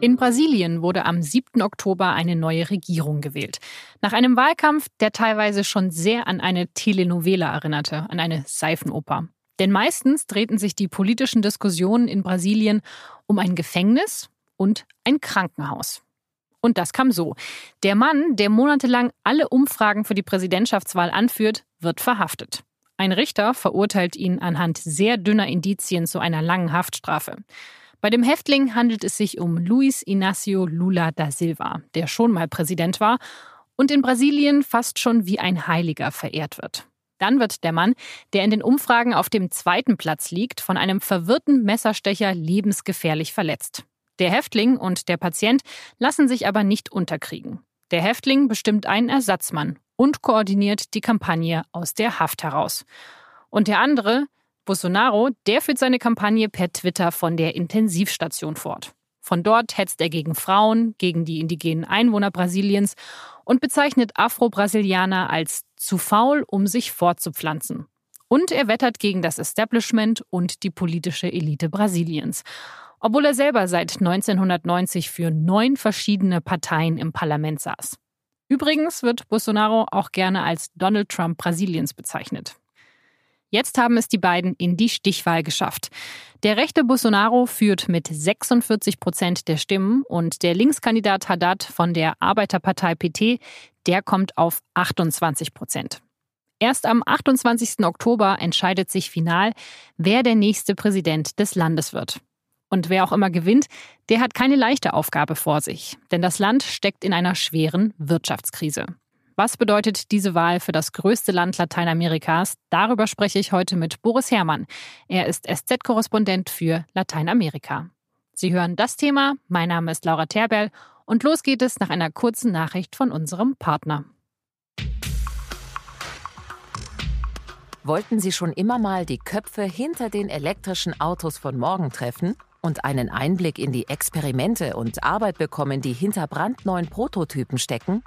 In Brasilien wurde am 7. Oktober eine neue Regierung gewählt. Nach einem Wahlkampf, der teilweise schon sehr an eine Telenovela erinnerte, an eine Seifenoper. Denn meistens drehten sich die politischen Diskussionen in Brasilien um ein Gefängnis und ein Krankenhaus. Und das kam so. Der Mann, der monatelang alle Umfragen für die Präsidentschaftswahl anführt, wird verhaftet. Ein Richter verurteilt ihn anhand sehr dünner Indizien zu einer langen Haftstrafe. Bei dem Häftling handelt es sich um Luis Inácio Lula da Silva, der schon mal Präsident war und in Brasilien fast schon wie ein Heiliger verehrt wird. Dann wird der Mann, der in den Umfragen auf dem zweiten Platz liegt, von einem verwirrten Messerstecher lebensgefährlich verletzt. Der Häftling und der Patient lassen sich aber nicht unterkriegen. Der Häftling bestimmt einen Ersatzmann und koordiniert die Kampagne aus der Haft heraus. Und der andere, Bolsonaro, der führt seine Kampagne per Twitter von der Intensivstation fort. Von dort hetzt er gegen Frauen, gegen die indigenen Einwohner Brasiliens und bezeichnet Afro-Brasilianer als zu faul, um sich fortzupflanzen. Und er wettert gegen das Establishment und die politische Elite Brasiliens. Obwohl er selber seit 1990 für neun verschiedene Parteien im Parlament saß. Übrigens wird Bolsonaro auch gerne als Donald Trump Brasiliens bezeichnet. Jetzt haben es die beiden in die Stichwahl geschafft. Der rechte Bolsonaro führt mit 46 Prozent der Stimmen und der Linkskandidat Haddad von der Arbeiterpartei PT, der kommt auf 28 Prozent. Erst am 28. Oktober entscheidet sich final, wer der nächste Präsident des Landes wird. Und wer auch immer gewinnt, der hat keine leichte Aufgabe vor sich, denn das Land steckt in einer schweren Wirtschaftskrise. Was bedeutet diese Wahl für das größte Land Lateinamerikas? Darüber spreche ich heute mit Boris Herrmann. Er ist SZ-Korrespondent für Lateinamerika. Sie hören das Thema. Mein Name ist Laura Terbell und los geht es nach einer kurzen Nachricht von unserem Partner. Wollten Sie schon immer mal die Köpfe hinter den elektrischen Autos von morgen treffen und einen Einblick in die Experimente und Arbeit bekommen, die hinter brandneuen Prototypen stecken?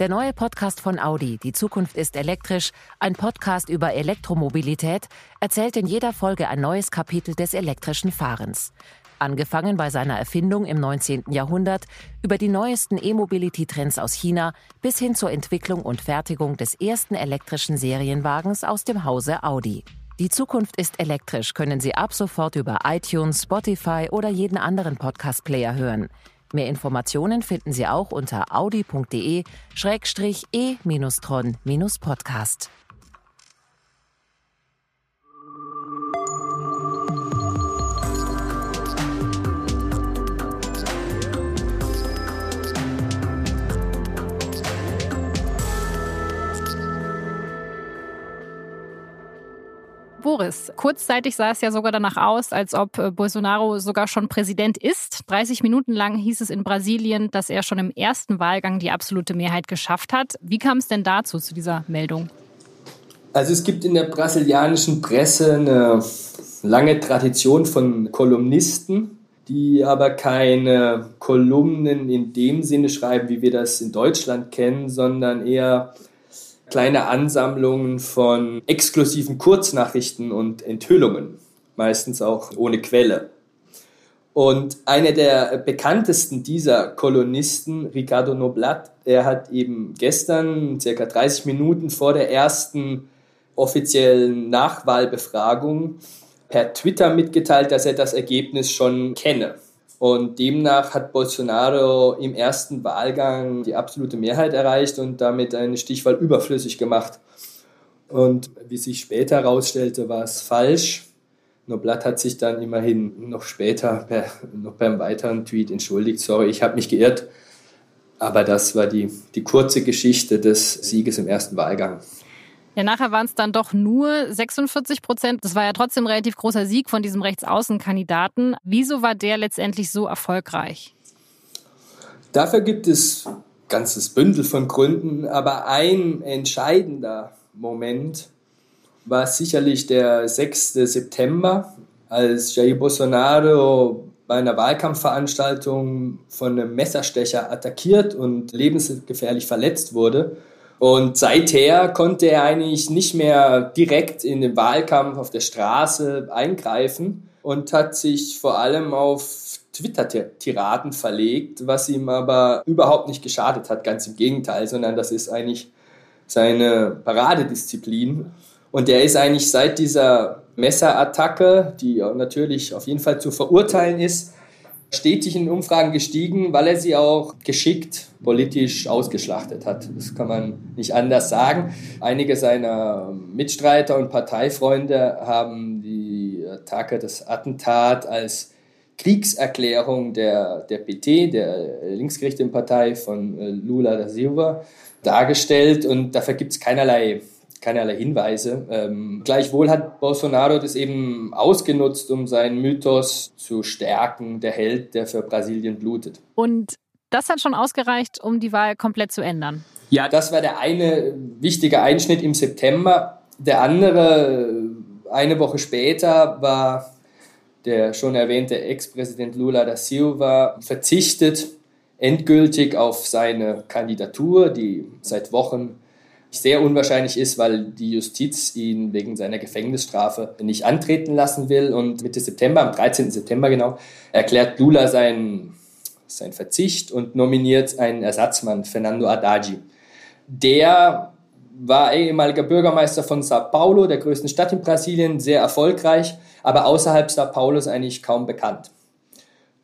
Der neue Podcast von Audi, Die Zukunft ist elektrisch, ein Podcast über Elektromobilität, erzählt in jeder Folge ein neues Kapitel des elektrischen Fahrens. Angefangen bei seiner Erfindung im 19. Jahrhundert, über die neuesten E-Mobility-Trends aus China bis hin zur Entwicklung und Fertigung des ersten elektrischen Serienwagens aus dem Hause Audi. Die Zukunft ist elektrisch können Sie ab sofort über iTunes, Spotify oder jeden anderen Podcast-Player hören. Mehr Informationen finden Sie auch unter audi.de-e-tron-podcast. Boris, kurzzeitig sah es ja sogar danach aus, als ob äh, Bolsonaro sogar schon Präsident ist. 30 Minuten lang hieß es in Brasilien, dass er schon im ersten Wahlgang die absolute Mehrheit geschafft hat. Wie kam es denn dazu, zu dieser Meldung? Also es gibt in der brasilianischen Presse eine lange Tradition von Kolumnisten, die aber keine Kolumnen in dem Sinne schreiben, wie wir das in Deutschland kennen, sondern eher kleine Ansammlungen von exklusiven Kurznachrichten und Enthüllungen, meistens auch ohne Quelle. Und einer der bekanntesten dieser Kolonisten, Ricardo Noblat, er hat eben gestern, circa 30 Minuten vor der ersten offiziellen Nachwahlbefragung, per Twitter mitgeteilt, dass er das Ergebnis schon kenne. Und demnach hat Bolsonaro im ersten Wahlgang die absolute Mehrheit erreicht und damit eine Stichwahl überflüssig gemacht. Und wie sich später herausstellte, war es falsch. Noblat hat sich dann immerhin noch später per, noch beim weiteren Tweet entschuldigt. Sorry, ich habe mich geirrt. Aber das war die, die kurze Geschichte des Sieges im ersten Wahlgang. Ja, nachher waren es dann doch nur 46 Prozent. Das war ja trotzdem ein relativ großer Sieg von diesem Rechtsaußenkandidaten. Wieso war der letztendlich so erfolgreich? Dafür gibt es ein ganzes Bündel von Gründen, aber ein entscheidender Moment war sicherlich der 6. September, als Jair Bolsonaro bei einer Wahlkampfveranstaltung von einem Messerstecher attackiert und lebensgefährlich verletzt wurde. Und seither konnte er eigentlich nicht mehr direkt in den Wahlkampf auf der Straße eingreifen und hat sich vor allem auf Twitter-Tiraden verlegt, was ihm aber überhaupt nicht geschadet hat, ganz im Gegenteil, sondern das ist eigentlich seine Paradedisziplin. Und er ist eigentlich seit dieser Messerattacke, die natürlich auf jeden Fall zu verurteilen ist, stetig in Umfragen gestiegen, weil er sie auch geschickt politisch ausgeschlachtet hat. Das kann man nicht anders sagen. Einige seiner Mitstreiter und Parteifreunde haben die Attacke, das Attentat als Kriegserklärung der, der PT, der linksgerichteten Partei von äh, Lula da Silva, dargestellt und dafür gibt es keinerlei keinerlei Hinweise. Ähm, gleichwohl hat Bolsonaro das eben ausgenutzt, um seinen Mythos zu stärken, der Held, der für Brasilien blutet. Und das hat schon ausgereicht, um die Wahl komplett zu ändern. Ja, das war der eine wichtige Einschnitt im September. Der andere, eine Woche später, war der schon erwähnte Ex-Präsident Lula da Silva verzichtet endgültig auf seine Kandidatur, die seit Wochen sehr unwahrscheinlich ist, weil die Justiz ihn wegen seiner Gefängnisstrafe nicht antreten lassen will. Und Mitte September, am 13. September genau, erklärt Lula seinen, seinen Verzicht und nominiert einen Ersatzmann, Fernando Haddad. Der war ehemaliger Bürgermeister von Sao Paulo, der größten Stadt in Brasilien, sehr erfolgreich, aber außerhalb Sao Paulos eigentlich kaum bekannt.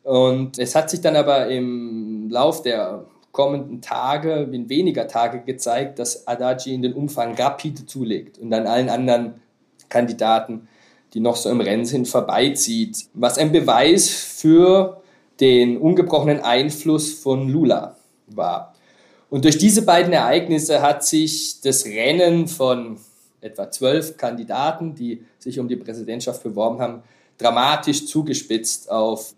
Und es hat sich dann aber im Lauf der kommenden Tage, in weniger Tage gezeigt, dass Adachi in den Umfang rapide zulegt und an allen anderen Kandidaten, die noch so im Rennen sind, vorbeizieht. Was ein Beweis für den ungebrochenen Einfluss von Lula war. Und durch diese beiden Ereignisse hat sich das Rennen von etwa zwölf Kandidaten, die sich um die Präsidentschaft beworben haben, dramatisch zugespitzt auf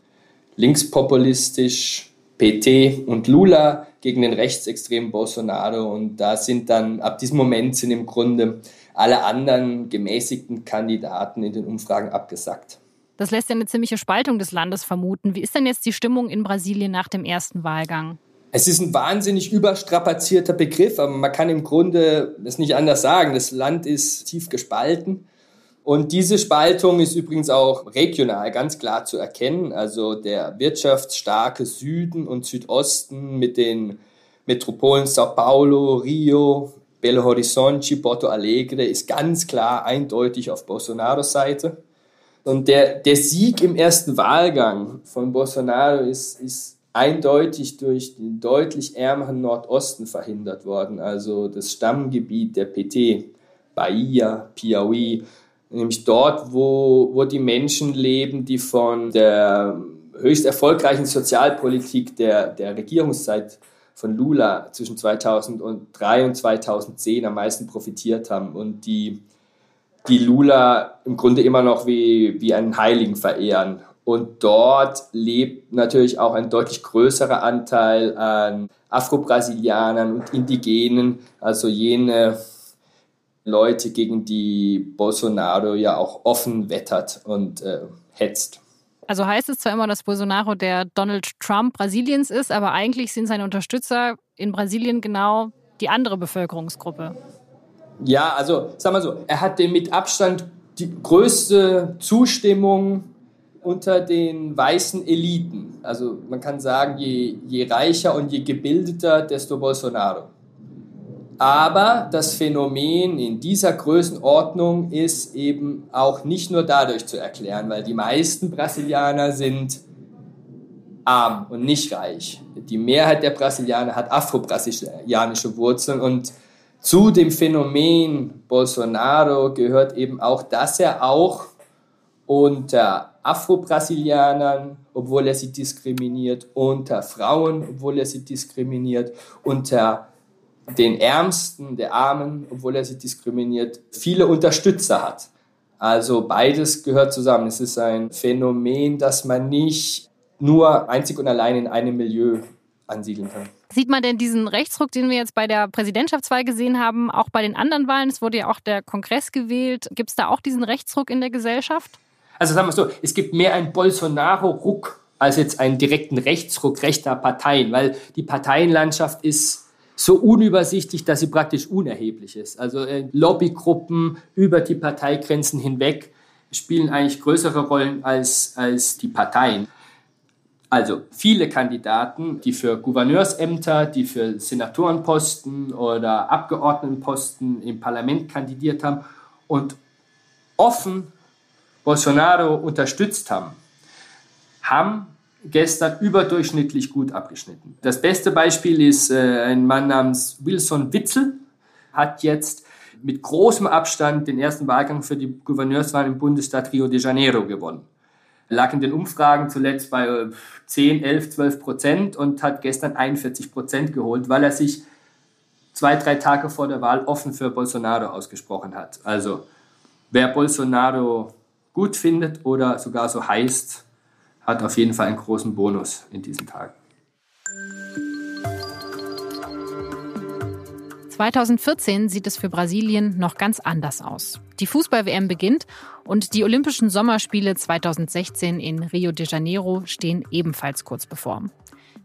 linkspopulistisch PT und Lula gegen den rechtsextremen Bolsonaro. Und da sind dann, ab diesem Moment sind im Grunde alle anderen gemäßigten Kandidaten in den Umfragen abgesackt. Das lässt ja eine ziemliche Spaltung des Landes vermuten. Wie ist denn jetzt die Stimmung in Brasilien nach dem ersten Wahlgang? Es ist ein wahnsinnig überstrapazierter Begriff, aber man kann im Grunde es nicht anders sagen. Das Land ist tief gespalten. Und diese Spaltung ist übrigens auch regional ganz klar zu erkennen. Also der wirtschaftsstarke Süden und Südosten mit den Metropolen Sao Paulo, Rio, Belo Horizonte, Porto Alegre ist ganz klar eindeutig auf Bolsonaros Seite. Und der, der Sieg im ersten Wahlgang von Bolsonaro ist, ist eindeutig durch den deutlich ärmeren Nordosten verhindert worden. Also das Stammgebiet der PT, Bahia, Piauí, nämlich dort, wo, wo die Menschen leben, die von der höchst erfolgreichen Sozialpolitik der, der Regierungszeit von Lula zwischen 2003 und 2010 am meisten profitiert haben und die, die Lula im Grunde immer noch wie, wie einen Heiligen verehren. Und dort lebt natürlich auch ein deutlich größerer Anteil an Afro-Brasilianern und Indigenen, also jene Leute, gegen die Bolsonaro ja auch offen wettert und äh, hetzt. Also heißt es zwar immer, dass Bolsonaro der Donald Trump Brasiliens ist, aber eigentlich sind seine Unterstützer in Brasilien genau die andere Bevölkerungsgruppe. Ja, also sagen wir so, er hat den mit Abstand die größte Zustimmung unter den weißen Eliten. Also man kann sagen, je, je reicher und je gebildeter, desto Bolsonaro. Aber das Phänomen in dieser Größenordnung ist eben auch nicht nur dadurch zu erklären, weil die meisten Brasilianer sind arm und nicht reich. Die Mehrheit der Brasilianer hat afro-brasilianische Wurzeln und zu dem Phänomen Bolsonaro gehört eben auch, dass er auch unter Afro-Brasilianern, obwohl er sie diskriminiert, unter Frauen, obwohl er sie diskriminiert, unter den Ärmsten, der Armen, obwohl er sie diskriminiert, viele Unterstützer hat. Also beides gehört zusammen. Es ist ein Phänomen, das man nicht nur einzig und allein in einem Milieu ansiedeln kann. Sieht man denn diesen Rechtsruck, den wir jetzt bei der Präsidentschaftswahl gesehen haben, auch bei den anderen Wahlen? Es wurde ja auch der Kongress gewählt. Gibt es da auch diesen Rechtsruck in der Gesellschaft? Also sagen wir so, es gibt mehr einen Bolsonaro-Ruck als jetzt einen direkten Rechtsruck rechter Parteien, weil die Parteienlandschaft ist so unübersichtlich, dass sie praktisch unerheblich ist. Also äh, Lobbygruppen über die Parteigrenzen hinweg spielen eigentlich größere Rollen als, als die Parteien. Also viele Kandidaten, die für Gouverneursämter, die für Senatorenposten oder Abgeordnetenposten im Parlament kandidiert haben und offen Bolsonaro unterstützt haben, haben gestern überdurchschnittlich gut abgeschnitten. Das beste Beispiel ist äh, ein Mann namens Wilson Witzel, hat jetzt mit großem Abstand den ersten Wahlgang für die Gouverneurswahl im Bundesstaat Rio de Janeiro gewonnen lag in den Umfragen zuletzt bei 10, 11, 12 Prozent und hat gestern 41 Prozent geholt, weil er sich zwei, drei Tage vor der Wahl offen für Bolsonaro ausgesprochen hat. Also wer Bolsonaro gut findet oder sogar so heißt, hat auf jeden Fall einen großen Bonus in diesen Tagen. 2014 sieht es für Brasilien noch ganz anders aus. Die Fußball-WM beginnt und die Olympischen Sommerspiele 2016 in Rio de Janeiro stehen ebenfalls kurz bevor.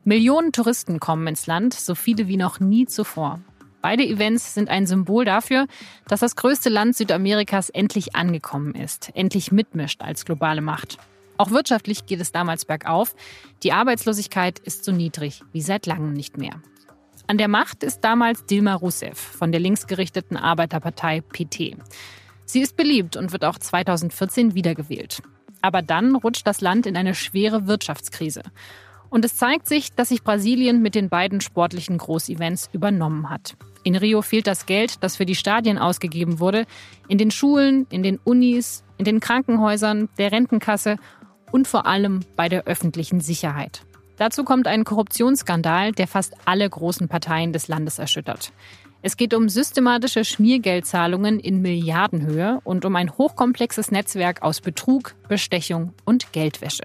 Millionen Touristen kommen ins Land, so viele wie noch nie zuvor. Beide Events sind ein Symbol dafür, dass das größte Land Südamerikas endlich angekommen ist, endlich mitmischt als globale Macht. Auch wirtschaftlich geht es damals bergauf. Die Arbeitslosigkeit ist so niedrig wie seit langem nicht mehr. An der Macht ist damals Dilma Rousseff von der linksgerichteten Arbeiterpartei PT. Sie ist beliebt und wird auch 2014 wiedergewählt. Aber dann rutscht das Land in eine schwere Wirtschaftskrise. Und es zeigt sich, dass sich Brasilien mit den beiden sportlichen Großevents übernommen hat. In Rio fehlt das Geld, das für die Stadien ausgegeben wurde, in den Schulen, in den Unis, in den Krankenhäusern, der Rentenkasse und vor allem bei der öffentlichen Sicherheit. Dazu kommt ein Korruptionsskandal, der fast alle großen Parteien des Landes erschüttert. Es geht um systematische Schmiergeldzahlungen in Milliardenhöhe und um ein hochkomplexes Netzwerk aus Betrug, Bestechung und Geldwäsche.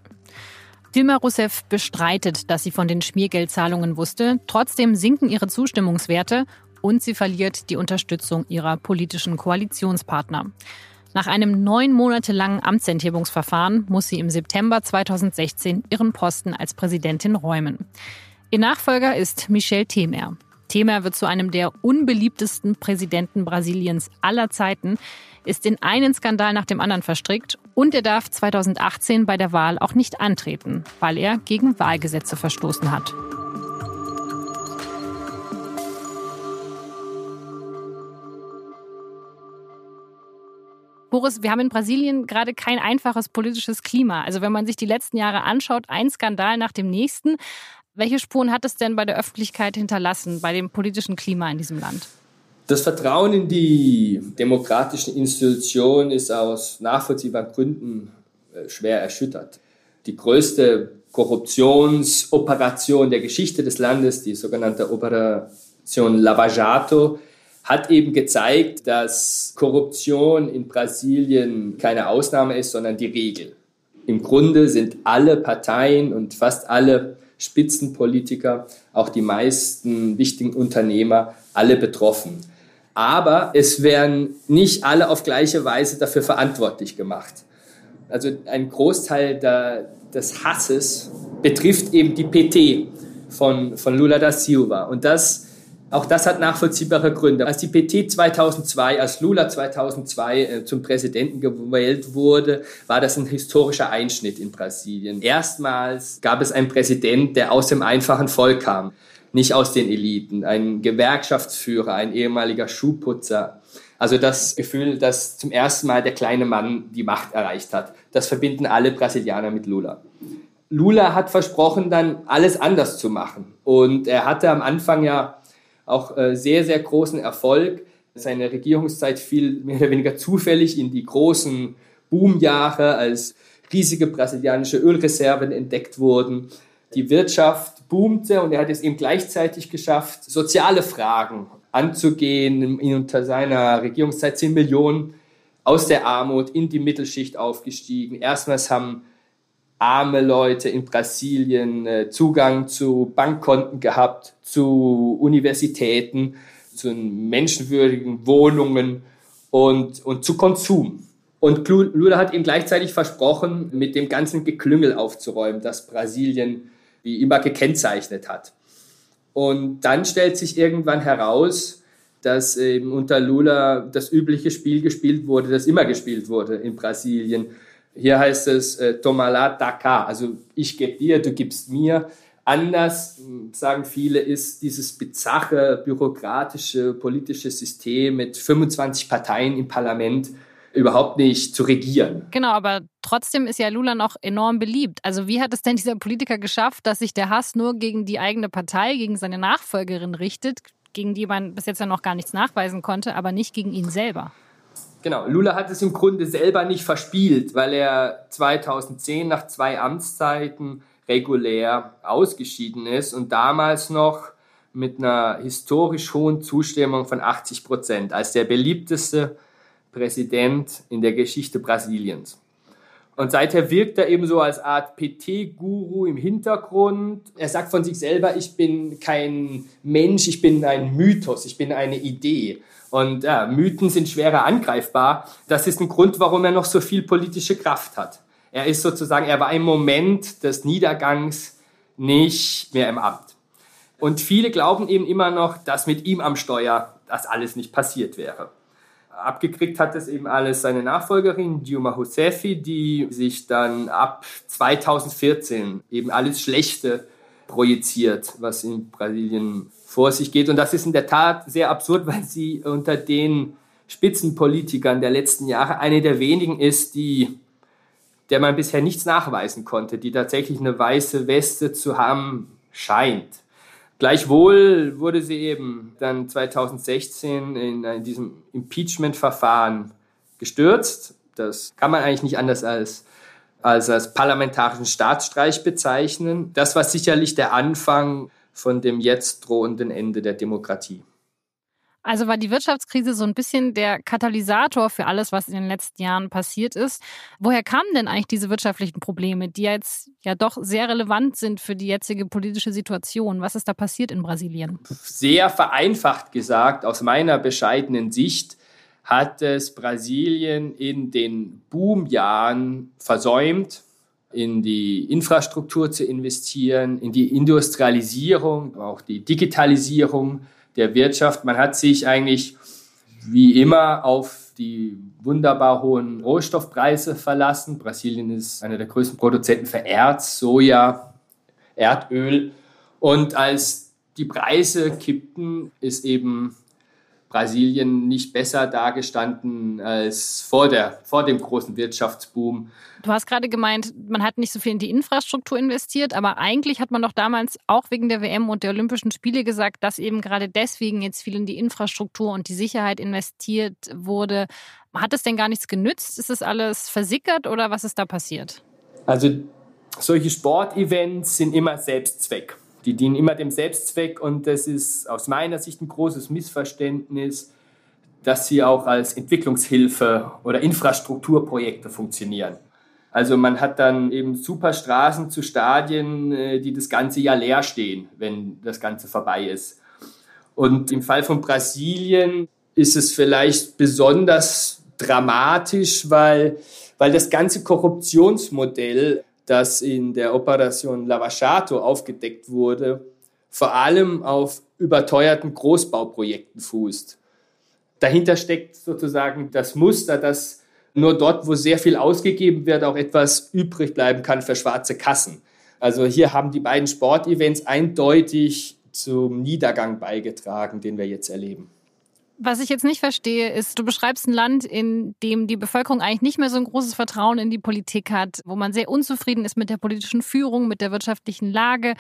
Dilma Rousseff bestreitet, dass sie von den Schmiergeldzahlungen wusste. Trotzdem sinken ihre Zustimmungswerte und sie verliert die Unterstützung ihrer politischen Koalitionspartner. Nach einem neun Monate langen Amtsenthebungsverfahren muss sie im September 2016 ihren Posten als Präsidentin räumen. Ihr Nachfolger ist Michel Temer. Temer wird zu einem der unbeliebtesten Präsidenten Brasiliens aller Zeiten, ist in einen Skandal nach dem anderen verstrickt und er darf 2018 bei der Wahl auch nicht antreten, weil er gegen Wahlgesetze verstoßen hat. Boris, wir haben in Brasilien gerade kein einfaches politisches Klima. Also wenn man sich die letzten Jahre anschaut, ein Skandal nach dem nächsten. Welche Spuren hat es denn bei der Öffentlichkeit hinterlassen, bei dem politischen Klima in diesem Land? Das Vertrauen in die demokratischen Institutionen ist aus nachvollziehbaren Gründen äh, schwer erschüttert. Die größte Korruptionsoperation der Geschichte des Landes, die sogenannte Operation Lava Jato, hat eben gezeigt, dass Korruption in Brasilien keine Ausnahme ist, sondern die Regel. Im Grunde sind alle Parteien und fast alle Spitzenpolitiker, auch die meisten wichtigen Unternehmer, alle betroffen. Aber es werden nicht alle auf gleiche Weise dafür verantwortlich gemacht. Also ein Großteil der, des Hasses betrifft eben die PT von, von Lula da Silva. Und das auch das hat nachvollziehbare Gründe. Als die PT 2002, als Lula 2002 äh, zum Präsidenten gewählt wurde, war das ein historischer Einschnitt in Brasilien. Erstmals gab es einen Präsident, der aus dem einfachen Volk kam, nicht aus den Eliten, ein Gewerkschaftsführer, ein ehemaliger Schuhputzer. Also das Gefühl, dass zum ersten Mal der kleine Mann die Macht erreicht hat. Das verbinden alle Brasilianer mit Lula. Lula hat versprochen, dann alles anders zu machen. Und er hatte am Anfang ja auch äh, sehr, sehr großen Erfolg. Seine Regierungszeit fiel mehr oder weniger zufällig in die großen Boomjahre, als riesige brasilianische Ölreserven entdeckt wurden. Die Wirtschaft boomte und er hat es eben gleichzeitig geschafft, soziale Fragen anzugehen. Unter seiner Regierungszeit sind Millionen aus der Armut in die Mittelschicht aufgestiegen. Erstmals haben arme Leute in Brasilien äh, Zugang zu Bankkonten gehabt, zu Universitäten, zu menschenwürdigen Wohnungen und, und zu Konsum. Und Lula hat ihm gleichzeitig versprochen, mit dem ganzen Geklüngel aufzuräumen, das Brasilien wie immer gekennzeichnet hat. Und dann stellt sich irgendwann heraus, dass eben unter Lula das übliche Spiel gespielt wurde, das immer gespielt wurde in Brasilien Hier heißt es äh, Tomala Daka, also ich gebe dir, du gibst mir. Anders, sagen viele, ist dieses bizarre, bürokratische, politische System mit 25 Parteien im Parlament überhaupt nicht zu regieren. Genau, aber trotzdem ist ja Lula noch enorm beliebt. Also wie hat es denn dieser Politiker geschafft, dass sich der Hass nur gegen die eigene Partei, gegen seine Nachfolgerin richtet, gegen die man bis jetzt ja noch gar nichts nachweisen konnte, aber nicht gegen ihn selber? Genau, Lula hat es im Grunde selber nicht verspielt, weil er 2010 nach zwei Amtszeiten regulär ausgeschieden ist und damals noch mit einer historisch hohen Zustimmung von 80 Prozent als der beliebteste Präsident in der Geschichte Brasiliens. Und seither wirkt er eben so als Art PT-Guru im Hintergrund. Er sagt von sich selber, ich bin kein Mensch, ich bin ein Mythos, ich bin eine Idee. Und ja, Mythen sind schwerer angreifbar. Das ist ein Grund, warum er noch so viel politische Kraft hat. Er ist sozusagen, er war im Moment des Niedergangs nicht mehr im Amt. Und viele glauben eben immer noch, dass mit ihm am Steuer das alles nicht passiert wäre. Abgekriegt hat es eben alles seine Nachfolgerin Dilma Rousseff, die sich dann ab 2014 eben alles Schlechte projiziert, was in Brasilien vor sich geht. Und das ist in der Tat sehr absurd, weil sie unter den Spitzenpolitikern der letzten Jahre eine der wenigen ist, die der man bisher nichts nachweisen konnte, die tatsächlich eine weiße Weste zu haben scheint. Gleichwohl wurde sie eben dann 2016 in, diesem Impeachment-Verfahren gestürzt. Das kann man eigentlich nicht anders als, als als parlamentarischen Staatsstreich bezeichnen. Das war sicherlich der Anfang von dem jetzt drohenden Ende der Demokratie. Also war die Wirtschaftskrise so ein bisschen der Katalysator für alles, was in den letzten Jahren passiert ist. Woher kamen denn eigentlich diese wirtschaftlichen Probleme, die jetzt ja doch sehr relevant sind für die jetzige politische Situation? Was ist da passiert in Brasilien? Sehr vereinfacht gesagt, aus meiner bescheidenen Sicht, hat es Brasilien in den Boomjahren versäumt, in die Infrastruktur zu investieren, in die Industrialisierung, auch die Digitalisierung der Wirtschaft. Man hat sich eigentlich wie immer auf die wunderbar hohen Rohstoffpreise verlassen. Brasilien ist einer der größten Produzenten für Erz, Soja, Erdöl. Und als die Preise kippten, ist eben Brasilien nicht besser dagestanden als vor, der, vor dem großen Wirtschaftsboom. Du hast gerade gemeint, man hat nicht so viel in die Infrastruktur investiert, aber eigentlich hat man doch damals auch wegen der WM und der Olympischen Spiele gesagt, dass eben gerade deswegen jetzt viel in die Infrastruktur und die Sicherheit investiert wurde. Hat es denn gar nichts genützt? Ist das alles versickert oder was ist da passiert? Also solche Sportevents sind immer Selbstzweck. Die dienen immer dem Selbstzweck und das ist aus meiner Sicht ein großes Missverständnis, dass sie auch als Entwicklungshilfe oder Infrastrukturprojekte funktionieren. Also man hat dann eben super Straßen zu Stadien, äh, die das ganze Jahr leer stehen, wenn das Ganze vorbei ist. Und im Fall von Brasilien ist es vielleicht besonders dramatisch, weil, weil das ganze Korruptionsmodell das in der Operation Lavachato aufgedeckt wurde, vor allem auf überteuerten Großbauprojekten fußt. Dahinter steckt sozusagen das Muster, dass nur dort, wo sehr viel ausgegeben wird, auch etwas übrig bleiben kann für schwarze Kassen. Also hier haben die beiden Sportevents eindeutig zum Niedergang beigetragen, den wir jetzt erleben. Was ich jetzt nicht verstehe, ist, du beschreibst ein Land, in dem die Bevölkerung eigentlich nicht mehr so ein großes Vertrauen in die Politik hat, wo man sehr unzufrieden ist mit der politischen Führung, mit der wirtschaftlichen Lage,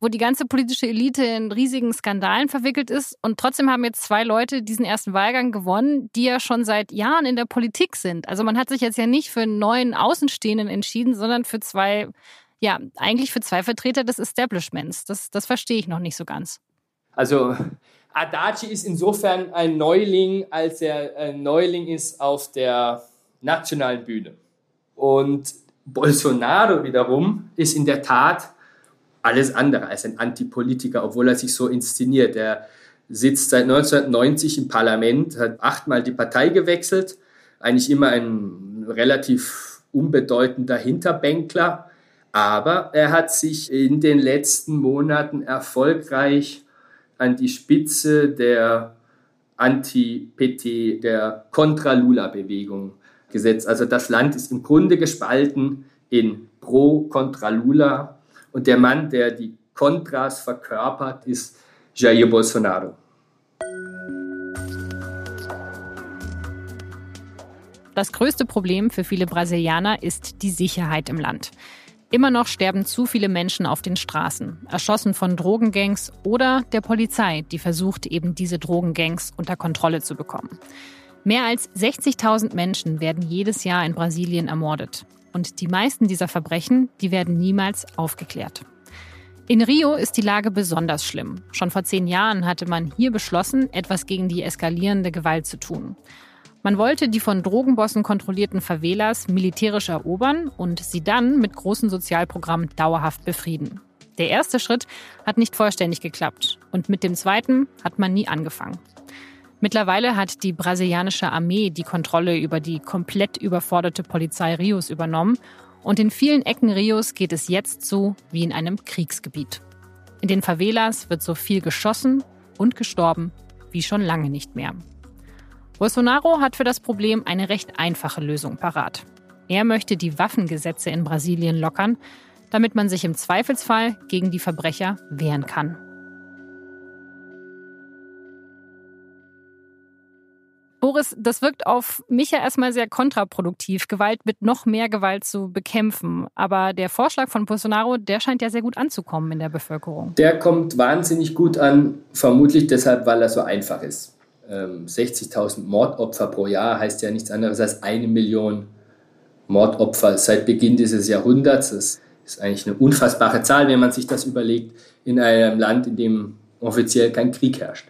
wo die ganze politische Elite in riesigen Skandalen verwickelt ist. Und trotzdem haben jetzt zwei Leute diesen ersten Wahlgang gewonnen, die ja schon seit Jahren in der Politik sind. Also man hat sich jetzt ja nicht für einen neuen Außenstehenden entschieden, sondern für zwei, ja, eigentlich für zwei Vertreter des Establishments. Das, das verstehe ich noch nicht so ganz. Also Adachi ist insofern ein Neuling, als er ein Neuling ist auf der nationalen Bühne. Und Bolsonaro wiederum ist in der Tat alles andere als ein Antipolitiker, obwohl er sich so inszeniert. Er sitzt seit 1990 im Parlament, hat achtmal die Partei gewechselt, eigentlich immer ein relativ unbedeutender Hinterbänkler, aber er hat sich in den letzten Monaten erfolgreich an die Spitze der Anti-PT, der Contra-Lula-Bewegung Gesetz. Also das Land ist im Grunde gespalten in Pro, Contra Lula. Und der Mann, der die Contras verkörpert, ist Jair Bolsonaro. Das größte Problem für viele Brasilianer ist die Sicherheit im Land. Immer noch sterben zu viele Menschen auf den Straßen, erschossen von Drogengangs oder der Polizei, die versucht, eben diese Drogengangs unter Kontrolle zu bekommen. Mehr als 60.000 Menschen werden jedes Jahr in Brasilien ermordet. Und die meisten dieser Verbrechen, die werden niemals aufgeklärt. In Rio ist die Lage besonders schlimm. Schon vor zehn Jahren hatte man hier beschlossen, etwas gegen die eskalierende Gewalt zu tun. Man wollte die von Drogenbossen kontrollierten Favelas militärisch erobern und sie dann mit großen Sozialprogrammen dauerhaft befrieden. Der erste Schritt hat nicht vollständig geklappt und mit dem zweiten hat man nie angefangen. Mittlerweile hat die brasilianische Armee die Kontrolle über die komplett überforderte Polizei Rios übernommen und in vielen Ecken Rios geht es jetzt so wie in einem Kriegsgebiet. In den Favelas wird so viel geschossen und gestorben wie schon lange nicht mehr. Bolsonaro hat für das Problem eine recht einfache Lösung parat. Er möchte die Waffengesetze in Brasilien lockern, damit man sich im Zweifelsfall gegen die Verbrecher wehren kann. Boris, das wirkt auf mich ja erstmal sehr kontraproduktiv, Gewalt mit noch mehr Gewalt zu bekämpfen. Aber der Vorschlag von Bolsonaro, der scheint ja sehr gut anzukommen in der Bevölkerung. Der kommt wahnsinnig gut an, vermutlich deshalb, weil er so einfach ist. 60.000 ähm, Mordopfer pro Jahr heißt ja nichts anderes als eine Million Mordopfer seit Beginn dieses Jahrhunderts. Das ist eigentlich eine unfassbare Zahl, wenn man sich das überlegt, in einem Land, in dem offiziell kein Krieg herrscht.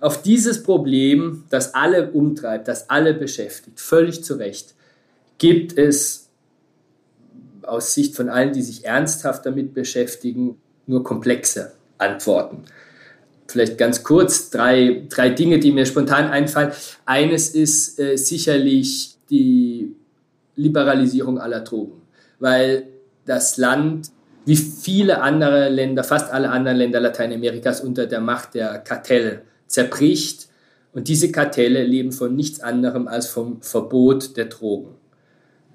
Auf dieses Problem, das alle umtreibt, das alle beschäftigt, völlig zu Recht, gibt es aus Sicht von allen, die sich ernsthaft damit beschäftigen, nur komplexe Antworten vielleicht ganz kurz drei, drei Dinge, die mir spontan einfallen. Eines ist äh, sicherlich die Liberalisierung aller Drogen, weil das Land, wie viele andere Länder, fast alle anderen Länder Lateinamerikas unter der Macht der Kartelle zerbricht. Und diese Kartelle leben von nichts anderem als vom Verbot der Drogen.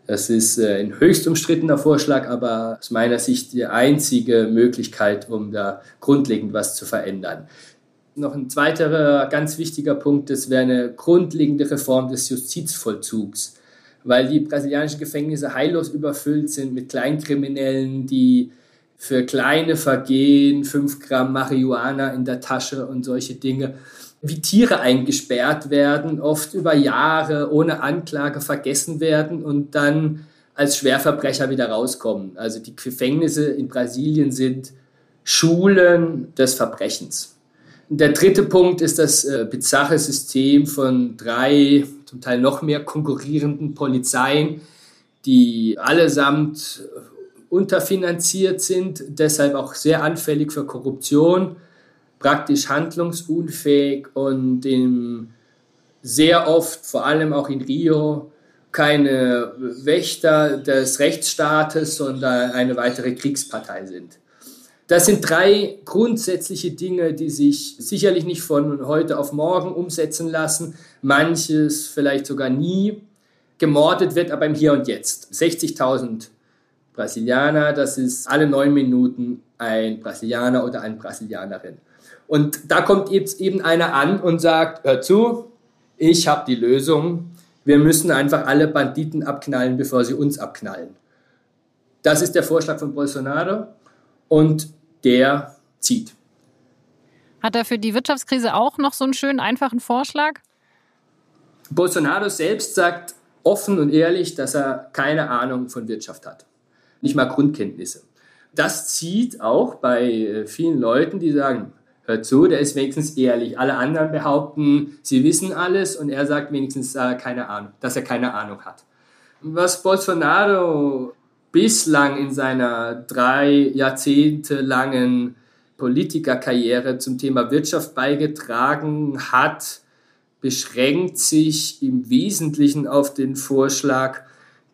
Das ist äh, ein höchst umstrittener Vorschlag, aber aus meiner Sicht die einzige Möglichkeit, um da grundlegend was zu verändern. Noch ein zweiterer ganz wichtiger Punkt, das wäre eine grundlegende Reform des Justizvollzugs, weil die brasilianischen Gefängnisse heillos überfüllt sind mit Kleinkriminellen, die für kleine Vergehen, 5 Gramm Marihuana in der Tasche und solche Dinge wie Tiere eingesperrt werden, oft über Jahre ohne Anklage vergessen werden und dann als Schwerverbrecher wieder rauskommen. Also die Gefängnisse in Brasilien sind Schulen des Verbrechens. Der dritte Punkt ist das äh, bizarre System von drei, zum Teil noch mehr konkurrierenden Polizeien, die allesamt unterfinanziert sind, deshalb auch sehr anfällig für Korruption praktisch handlungsunfähig und im, sehr oft, vor allem auch in Rio, keine Wächter des Rechtsstaates, sondern eine weitere Kriegspartei sind. Das sind drei grundsätzliche Dinge, die sich sicherlich nicht von heute auf morgen umsetzen lassen, manches vielleicht sogar nie. Gemordet wird aber im Hier und Jetzt. 60.000 Brasilianer, das ist alle neun Minuten ein Brasilianer oder eine Brasilianerin. Und da kommt jetzt eben einer an und sagt, hör zu, ich habe die Lösung, wir müssen einfach alle Banditen abknallen, bevor sie uns abknallen. Das ist der Vorschlag von Bolsonaro und der zieht. Hat er für die Wirtschaftskrise auch noch so einen schönen, einfachen Vorschlag? Bolsonaro selbst sagt offen und ehrlich, dass er keine Ahnung von Wirtschaft hat. Nicht mal Grundkenntnisse. Das zieht auch bei äh, vielen Leuten, die sagen, hört zu, der ist wenigstens ehrlich. Alle anderen behaupten, sie wissen alles und er sagt wenigstens, äh, keine Ahnung, dass er keine Ahnung hat. Was Bolsonaro bislang in seiner drei Jahrzehnte langen Politikerkarriere zum Thema Wirtschaft beigetragen hat, beschränkt sich im Wesentlichen auf den Vorschlag,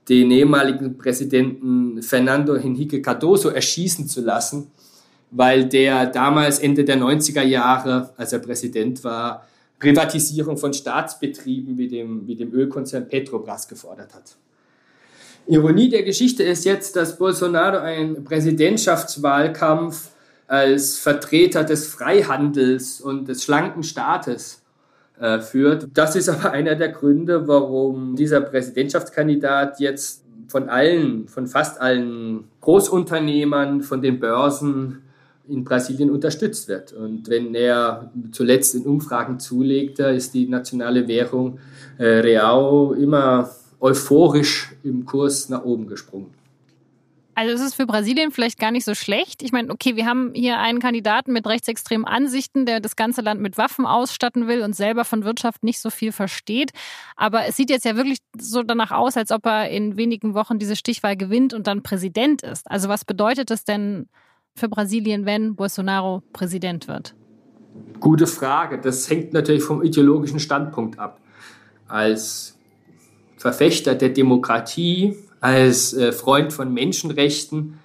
den ehemaligen Präsidenten Fernando Henrique Cardoso erschießen zu lassen weil der damals Ende der 90er Jahre, als er Präsident war, Privatisierung von Staatsbetrieben wie dem, wie dem Ölkonzern Petrobras gefordert hat. Ironie der Geschichte ist jetzt, dass Bolsonaro einen Präsidentschaftswahlkampf als Vertreter des Freihandels und des schlanken Staates äh, führt. Das ist aber einer der Gründe, warum dieser Präsidentschaftskandidat jetzt von allen, von fast allen Großunternehmern, von den Börsen in Brasilien unterstützt wird. Und wenn er zuletzt in Umfragen zulegte, ist die nationale Währung äh, Real immer euphorisch im Kurs nach oben gesprungen. Also es ist für Brasilien vielleicht gar nicht so schlecht. Ich meine, okay, wir haben hier einen Kandidaten mit rechtsextremen Ansichten, der das ganze Land mit Waffen ausstatten will und selber von Wirtschaft nicht so viel versteht. Aber es sieht jetzt ja wirklich so danach aus, als ob er in wenigen Wochen diese Stichwahl gewinnt und dann Präsident ist. Also was bedeutet das denn für Brasilien, wenn Bolsonaro Präsident wird? Gute Frage. Das hängt natürlich vom ideologischen Standpunkt ab. Als Verfechter der Demokratie, als äh, Freund von Menschenrechten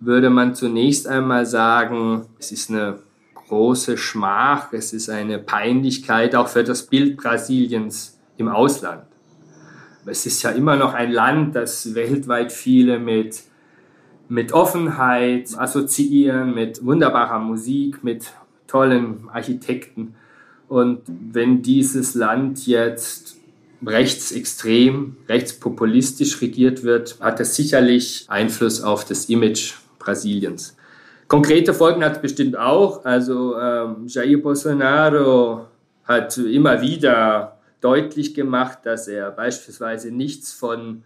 würde man zunächst einmal sagen, es ist eine große Schmach, es ist eine Peinlichkeit auch für das Bild Brasiliens im Ausland. Es ist ja immer noch ein Land, das weltweit viele mit mit Offenheit assoziieren, mit wunderbarer Musik, mit tollen Architekten. Und wenn dieses Land jetzt rechtsextrem, rechtspopulistisch regiert wird, hat das sicherlich Einfluss auf das Image Brasiliens. Konkrete Folgen hat es bestimmt auch. Also ähm, Jair Bolsonaro hat immer wieder deutlich gemacht, dass er beispielsweise nichts von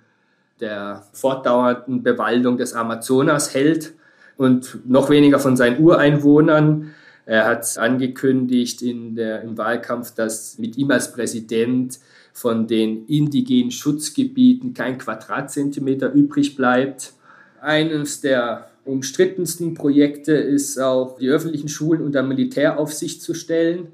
der fortdauernden Bewaldung des Amazonas hält und noch weniger von seinen Ureinwohnern. Er hat angekündigt in der, im Wahlkampf, dass mit ihm als Präsident von den indigenen Schutzgebieten kein Quadratzentimeter übrig bleibt. Eines der umstrittensten Projekte ist auch, die öffentlichen Schulen unter Militäraufsicht zu stellen.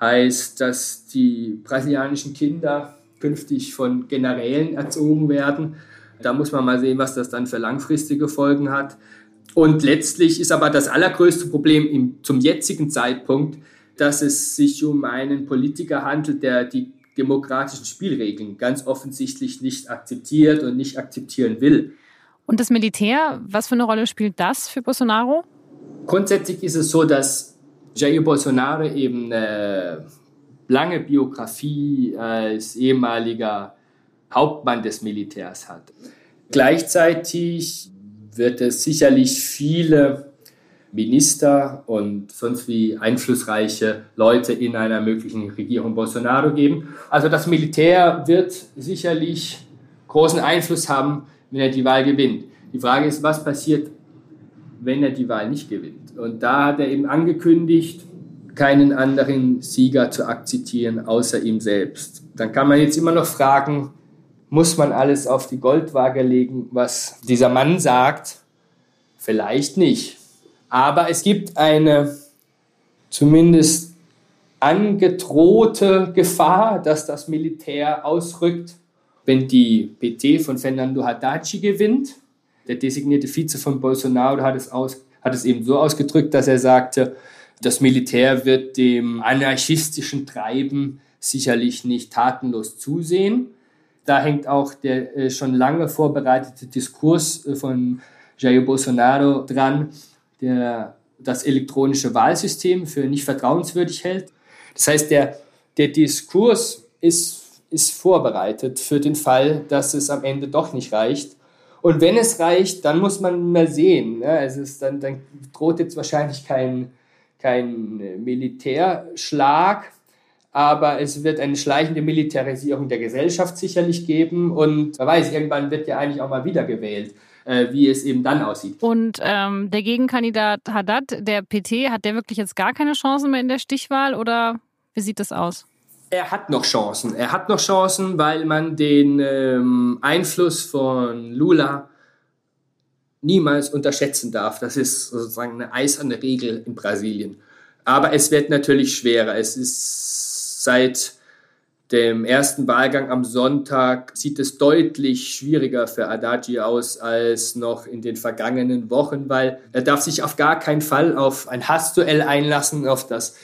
Heißt, dass die brasilianischen Kinder künftig von Generälen erzogen werden da muss man mal sehen, was das dann für langfristige Folgen hat. Und letztlich ist aber das allergrößte Problem im, zum jetzigen Zeitpunkt, dass es sich um einen Politiker handelt, der die demokratischen Spielregeln ganz offensichtlich nicht akzeptiert und nicht akzeptieren will. Und das Militär, was für eine Rolle spielt das für Bolsonaro? Grundsätzlich ist es so, dass Jair Bolsonaro eben eine lange Biografie als ehemaliger Hauptmann des Militärs hat. Gleichzeitig wird es sicherlich viele Minister und sonst wie einflussreiche Leute in einer möglichen Regierung Bolsonaro geben. Also das Militär wird sicherlich großen Einfluss haben, wenn er die Wahl gewinnt. Die Frage ist, was passiert, wenn er die Wahl nicht gewinnt? Und da hat er eben angekündigt, keinen anderen Sieger zu akzeptieren außer ihm selbst. Dann kann man jetzt immer noch fragen, muss man alles auf die Goldwaage legen, was dieser Mann sagt? Vielleicht nicht. Aber es gibt eine zumindest angedrohte Gefahr, dass das Militär ausrückt, wenn die PT von Fernando Haddad gewinnt. Der designierte Vize von Bolsonaro hat es, aus, hat es eben so ausgedrückt, dass er sagte, das Militär wird dem anarchistischen Treiben sicherlich nicht tatenlos zusehen. Da hängt auch der äh, schon lange vorbereitete Diskurs äh, von Jair Bolsonaro dran, der das elektronische Wahlsystem für nicht vertrauenswürdig hält. Das heißt, der, der Diskurs ist, ist vorbereitet für den Fall, dass es am Ende doch nicht reicht. Und wenn es reicht, dann muss man mal sehen. Ne? Es ist dann, dann droht jetzt wahrscheinlich kein, kein Militärschlag, aber es wird eine schleichende Militarisierung der Gesellschaft sicherlich geben und wer weiß, irgendwann wird ja eigentlich auch mal wiedergewählt äh, wie es eben dann aussieht. Und ähm, der Gegenkandidat Haddad, der PT, hat der wirklich jetzt gar keine Chancen mehr in der Stichwahl oder wie sieht das aus? Er hat noch Chancen. Er hat noch Chancen, weil man den ähm, Einfluss von Lula niemals unterschätzen darf. Das ist sozusagen eine eiserne Regel in Brasilien. Aber es wird natürlich schwerer. Es ist Seit dem ersten Wahlgang am Sonntag sieht es deutlich schwieriger für Adachi aus als noch in den vergangenen Wochen, weil er darf sich auf gar keinen Fall auf ein Hassduell einlassen, auf das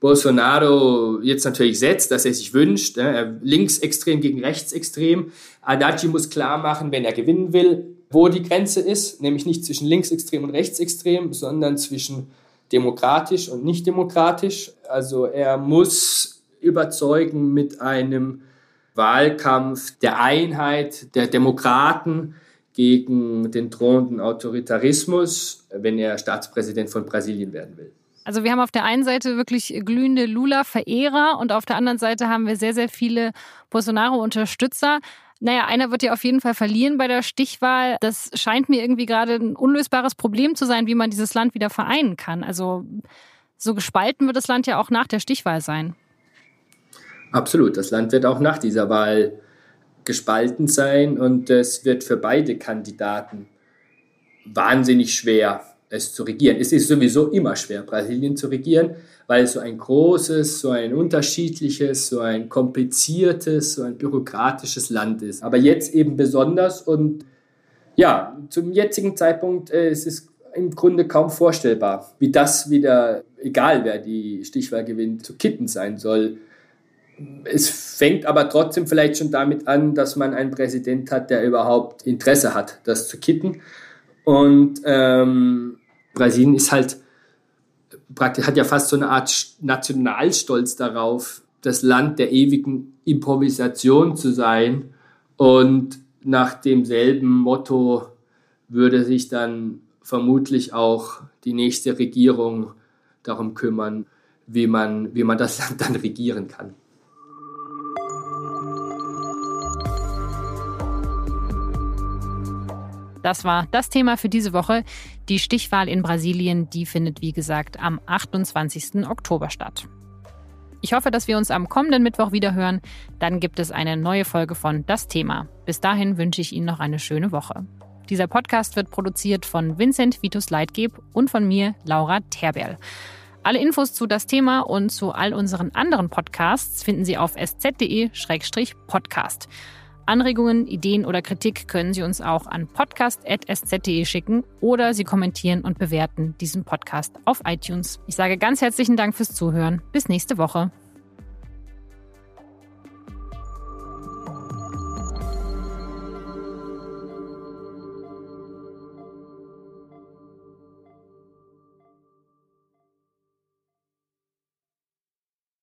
Bolsonaro jetzt natürlich setzt, dass er sich wünscht, ne? linksextrem gegen rechtsextrem. Adachi muss klar machen, wenn er gewinnen will, wo die Grenze ist, nämlich nicht zwischen linksextrem und rechtsextrem, sondern zwischen demokratisch und nicht demokratisch. Also er muss überzeugen mit einem Wahlkampf der Einheit der Demokraten gegen den drohenden Autoritarismus, wenn er Staatspräsident von Brasilien werden will. Also wir haben auf der einen Seite wirklich glühende Lula-Verehrer und auf der anderen Seite haben wir sehr, sehr viele Bolsonaro-Unterstützer. Naja, einer wird ja auf jeden Fall verlieren bei der Stichwahl. Das scheint mir irgendwie gerade ein unlösbares Problem zu sein, wie man dieses Land wieder vereinen kann. Also so gespalten wird das Land ja auch nach der Stichwahl sein. Absolut. Das Land wird auch nach dieser Wahl gespalten sein und es wird für beide Kandidaten wahnsinnig schwer, es zu regieren. Es ist sowieso immer schwer, Brasilien zu regieren, weil es so ein großes, so ein unterschiedliches, so ein kompliziertes, so ein bürokratisches Land ist. Aber jetzt eben besonders und ja, zum jetzigen Zeitpunkt äh, es ist es im Grunde kaum vorstellbar, wie das wieder, egal wer die Stichwahl gewinnt, zu kitten sein soll. Es fängt aber trotzdem vielleicht schon damit an, dass man einen Präsident hat, der überhaupt Interesse hat, das zu kitten. Und ähm, Brasilien ist halt praktisch, hat ja fast so eine Art Nationalstolz darauf, das Land der ewigen Improvisation zu sein. Und nach demselben Motto würde sich dann vermutlich auch die nächste Regierung darum kümmern, wie man, wie man das Land dann regieren kann. Das war das Thema für diese Woche. Die Stichwahl in Brasilien, die findet wie gesagt am 28. Oktober statt. Ich hoffe, dass wir uns am kommenden Mittwoch wieder hören. Dann gibt es eine neue Folge von Das Thema. Bis dahin wünsche ich Ihnen noch eine schöne Woche. Dieser Podcast wird produziert von Vincent Vitus Leitgeb und von mir, Laura Terberl. Alle Infos zu das Thema und zu all unseren anderen Podcasts finden Sie auf sz.de-podcast. Anregungen, Ideen oder Kritik können Sie uns auch an podcast.sz.de schicken oder Sie kommentieren und bewerten diesen Podcast auf iTunes. Ich sage ganz herzlichen Dank fürs Zuhören. Bis nächste Woche.